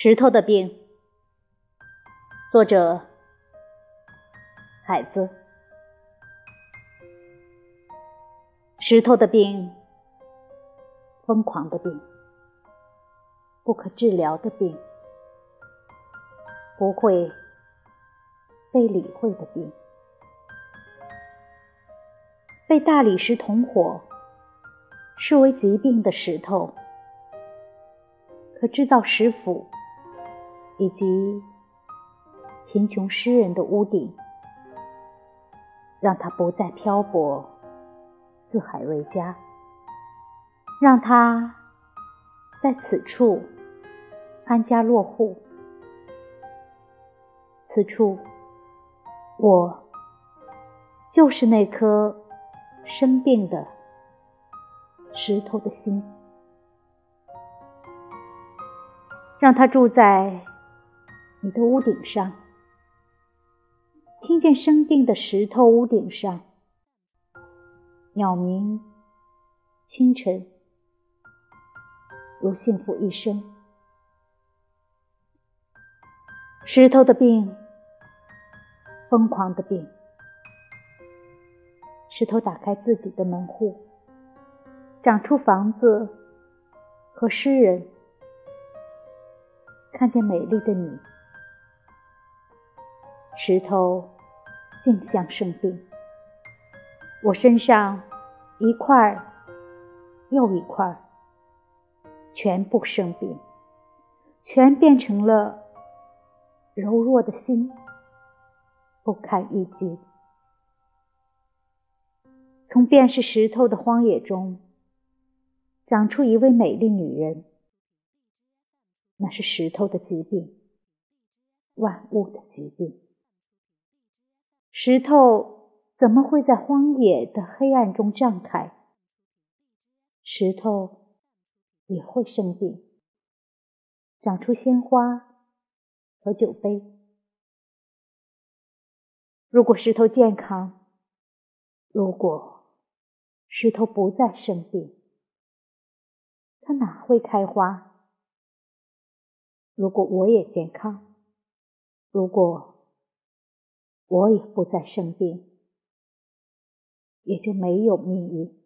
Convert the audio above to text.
石头的病，作者海子。石头的病，疯狂的病，不可治疗的病，不会被理会的病，被大理石同伙视为疾病的石头，可制造石斧。以及贫穷诗人的屋顶，让他不再漂泊，四海为家；让他在此处安家落户。此处，我就是那颗生病的石头的心，让他住在。你的屋顶上，听见生病的石头屋顶上，鸟鸣，清晨，如幸福一生。石头的病，疯狂的病。石头打开自己的门户，长出房子和诗人，看见美丽的你。石头镜像生病，我身上一块又一块，全部生病，全变成了柔弱的心，不堪一击。从便是石头的荒野中，长出一位美丽女人，那是石头的疾病，万物的疾病。石头怎么会在荒野的黑暗中绽开？石头也会生病，长出鲜花和酒杯。如果石头健康，如果石头不再生病，它哪会开花？如果我也健康，如果……我也不再生病，也就没有命运。